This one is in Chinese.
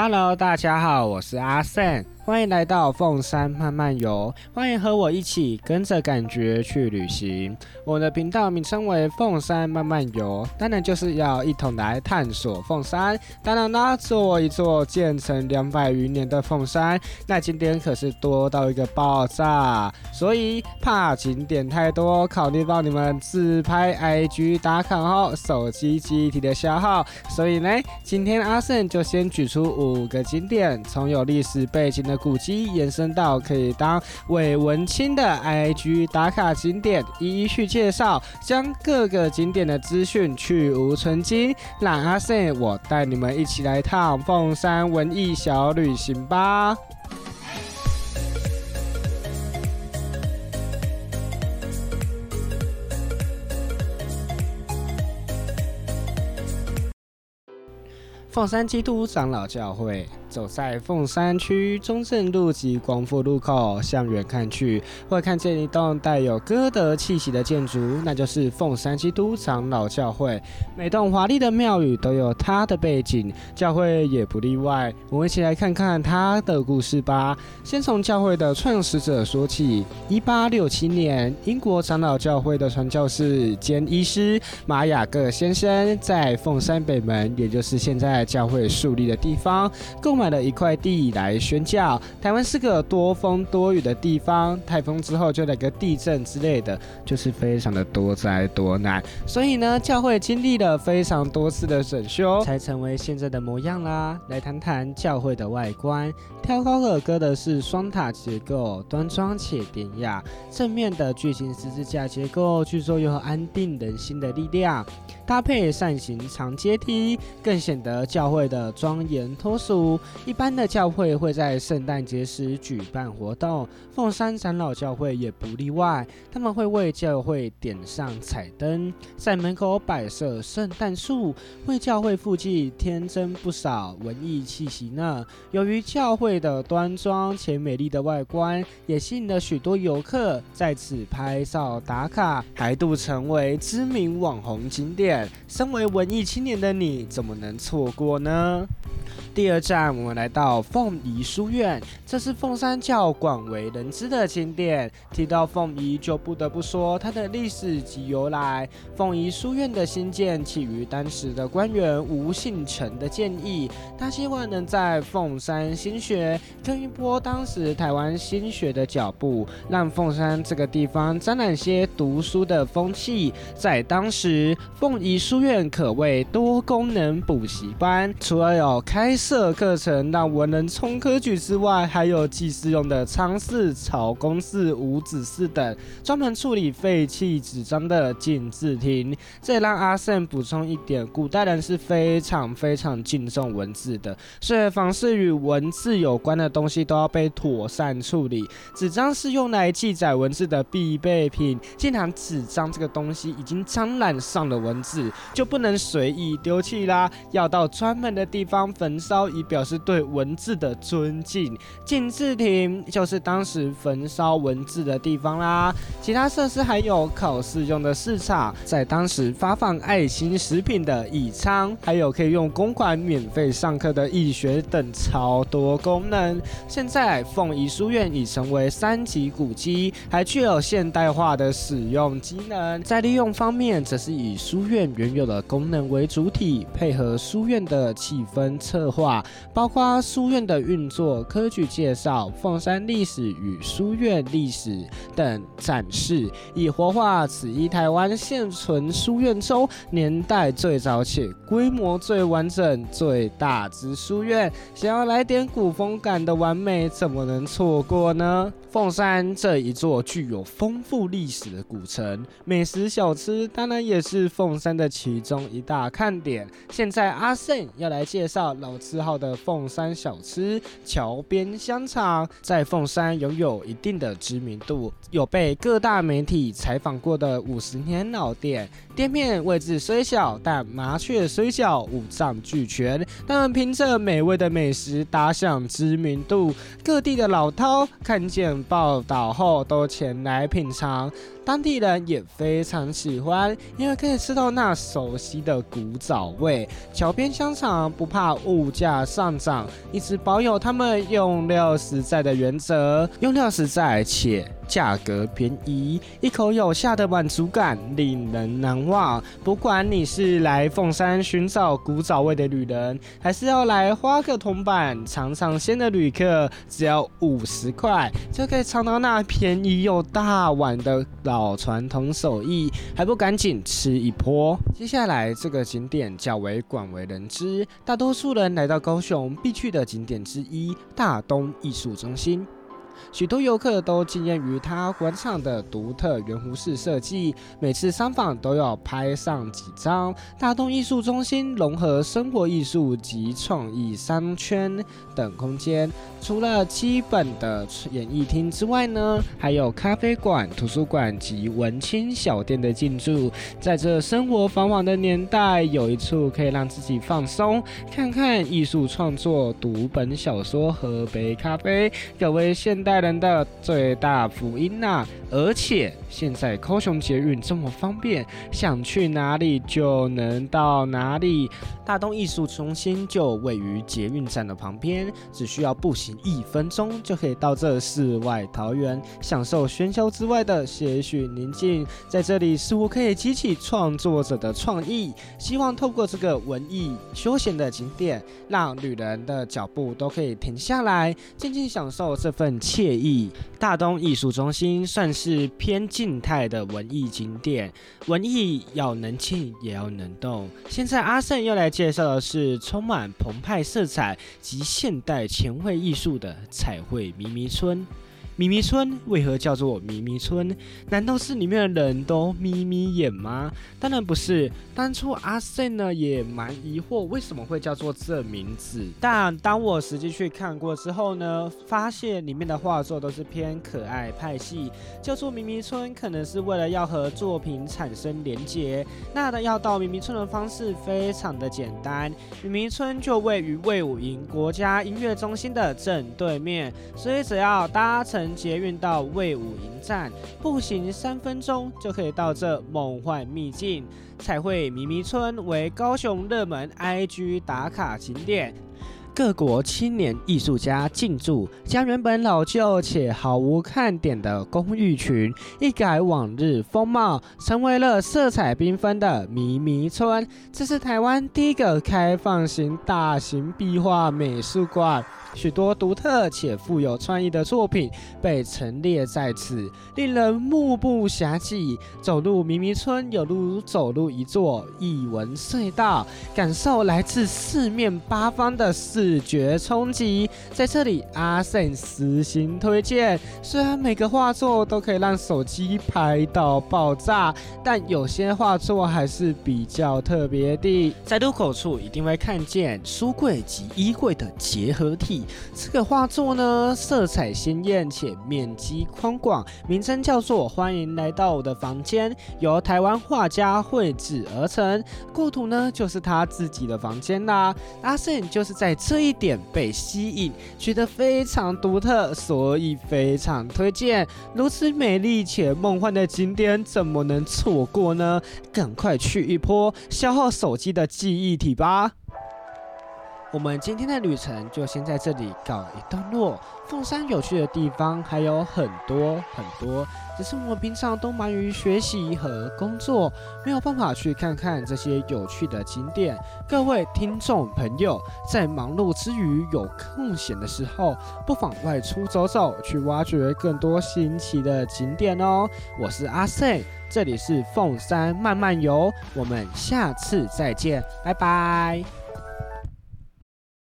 Hello，大家好，我是阿胜。欢迎来到凤山慢慢游，欢迎和我一起跟着感觉去旅行。我的频道名称为凤山慢慢游，当然就是要一同来探索凤山。当然啦，做一座建成两百余年的凤山，那景点可是多到一个爆炸，所以怕景点太多，考虑到你们自拍、IG 打卡后手机记忆体的消耗，所以呢，今天阿胜就先举出。五个景点，从有历史背景的古迹延伸到可以当伪文青的 IG 打卡景点，一一去介绍，将各个景点的资讯去无存菁。让阿 Sam 我带你们一起来趟凤山文艺小旅行吧。凤山基督长老教会。走在凤山区中正路及光复路口，向远看去，会看见一栋带有歌德气息的建筑，那就是凤山基督长老教会。每栋华丽的庙宇都有它的背景，教会也不例外。我们一起来看看它的故事吧。先从教会的创始者说起。一八六七年，英国长老教会的传教士兼医师马雅各先生，在凤山北门，也就是现在教会树立的地方，购买了一块地来宣教。台湾是个多风多雨的地方，台风之后就来个地震之类的，就是非常的多灾多难。所以呢，教会经历了非常多次的整修，才成为现在的模样啦。来谈谈教会的外观，挑高的歌的是双塔结构，端庄且典雅。正面的巨型十字架结构，据说有安定人心的力量。搭配扇形长阶梯，更显得教会的庄严脱俗。一般的教会会在圣诞节时举办活动，凤山长老教会也不例外。他们会为教会点上彩灯，在门口摆设圣诞树，为教会附近添增不少文艺气息呢。由于教会的端庄且美丽的外观，也吸引了许多游客在此拍照打卡，还度成为知名网红景点。身为文艺青年的你，怎么能错过呢？第二站，我们来到凤仪书院，这是凤山较广为人知的景点。提到凤仪，就不得不说它的历史及由来。凤仪书院的兴建起于当时的官员吴信成的建议，他希望能在凤山新学跟一波当时台湾新学的脚步，让凤山这个地方沾染些读书的风气。在当时，凤仪书院可谓多功能补习班，除了有开设课程让文人冲科举之外，还有祭祀用的仓室、草公室、五子室等，专门处理废弃纸张的禁字亭。这也让阿胜补充一点：古代人是非常非常敬重文字的，所以凡是与文字有关的东西都要被妥善处理。纸张是用来记载文字的必备品，既然纸张这个东西已经沾染上了文字，就不能随意丢弃啦，要到专门的地方。焚烧以表示对文字的尊敬，禁字亭就是当时焚烧文字的地方啦。其他设施还有考试用的市场，在当时发放爱心食品的义仓，还有可以用公款免费上课的义学等超多功能。现在凤仪书院已成为三级古迹，还具有现代化的使用机能。在利用方面，则是以书院原有的功能为主体，配合书院的气氛。策划包括书院的运作、科举介绍、凤山历史与书院历史等展示，以活化此一台湾现存书院中年代最早且规模最完整、最大之书院。想要来点古风感的完美，怎么能错过呢？凤山这一座具有丰富历史的古城，美食小吃当然也是凤山的其中一大看点。现在阿胜要来介绍。老四号的凤山小吃桥边香肠，在凤山拥有一定的知名度，有被各大媒体采访过的五十年老店。店面位置虽小，但麻雀虽小，五脏俱全。他们凭着美味的美食打响知名度，各地的老饕看见报道后都前来品尝。当地人也非常喜欢，因为可以吃到那熟悉的古早味。桥边香肠不怕物价上涨，一直保有他们用料实在的原则，用料实在且。价格便宜，一口有下的满足感令人难忘。不管你是来凤山寻找古早味的旅人，还是要来花个铜板尝尝鲜的旅客，只要五十块就可以尝到那便宜又大碗的老传统手艺，还不赶紧吃一波？接下来这个景点较为广为人知，大多数人来到高雄必去的景点之一——大东艺术中心。许多游客都惊艳于它广场的独特圆弧式设计，每次商访都要拍上几张。大东艺术中心融合生活艺术及创意商圈等空间，除了基本的演艺厅之外呢，还有咖啡馆、图书馆及文青小店的进驻。在这生活繁忙的年代，有一处可以让自己放松，看看艺术创作、读本小说、喝杯咖啡，各位现代。代人的最大福音呐！而且现在高雄捷运这么方便，想去哪里就能到哪里。大东艺术中心就位于捷运站的旁边，只需要步行一分钟就可以到这世外桃源，享受喧嚣之外的些许宁静。在这里似乎可以激起创作者的创意，希望透过这个文艺休闲的景点，让旅人的脚步都可以停下来，静静享受这份惬意。大东艺术中心算是偏静态的文艺景点，文艺要能静也要能动。现在阿胜又来介绍的是充满澎湃色彩及现代前卫艺术的彩绘迷迷村。咪咪村为何叫做咪咪村？难道是里面的人都眯眯眼吗？当然不是。当初阿胜呢也蛮疑惑为什么会叫做这名字。但当我实际去看过之后呢，发现里面的画作都是偏可爱派系，叫做咪咪村可能是为了要和作品产生连结。那的要到咪咪村的方式非常的简单，咪咪村就位于魏武营国家音乐中心的正对面，所以只要搭乘。捷运到魏武营站，步行三分钟就可以到这梦幻秘境彩绘迷迷村，为高雄热门 IG 打卡景点。各国青年艺术家进驻，将原本老旧且毫无看点的公寓群一改往日风貌，成为了色彩缤纷的迷迷村。这是台湾第一个开放型大型壁画美术馆。许多独特且富有创意的作品被陈列在此，令人目不暇接。走入迷迷村，有如走入一座异文隧道，感受来自四面八方的视觉冲击。在这里，阿胜私心推荐。虽然每个画作都可以让手机拍到爆炸，但有些画作还是比较特别的。在入口处一定会看见书柜及衣柜的结合体。这个画作呢，色彩鲜艳且面积宽广，名称叫做《欢迎来到我的房间》，由台湾画家绘制而成。构图呢，就是他自己的房间啦。阿胜就是在这一点被吸引，觉得非常独特，所以非常推荐。如此美丽且梦幻的景点，怎么能错过呢？赶快去一波，消耗手机的记忆体吧。我们今天的旅程就先在这里告一段落。凤山有趣的地方还有很多很多，只是我们平常都忙于学习和工作，没有办法去看看这些有趣的景点。各位听众朋友，在忙碌之余有空闲的时候，不妨外出走走，去挖掘更多新奇的景点哦。我是阿 Say，这里是凤山慢慢游，我们下次再见，拜拜。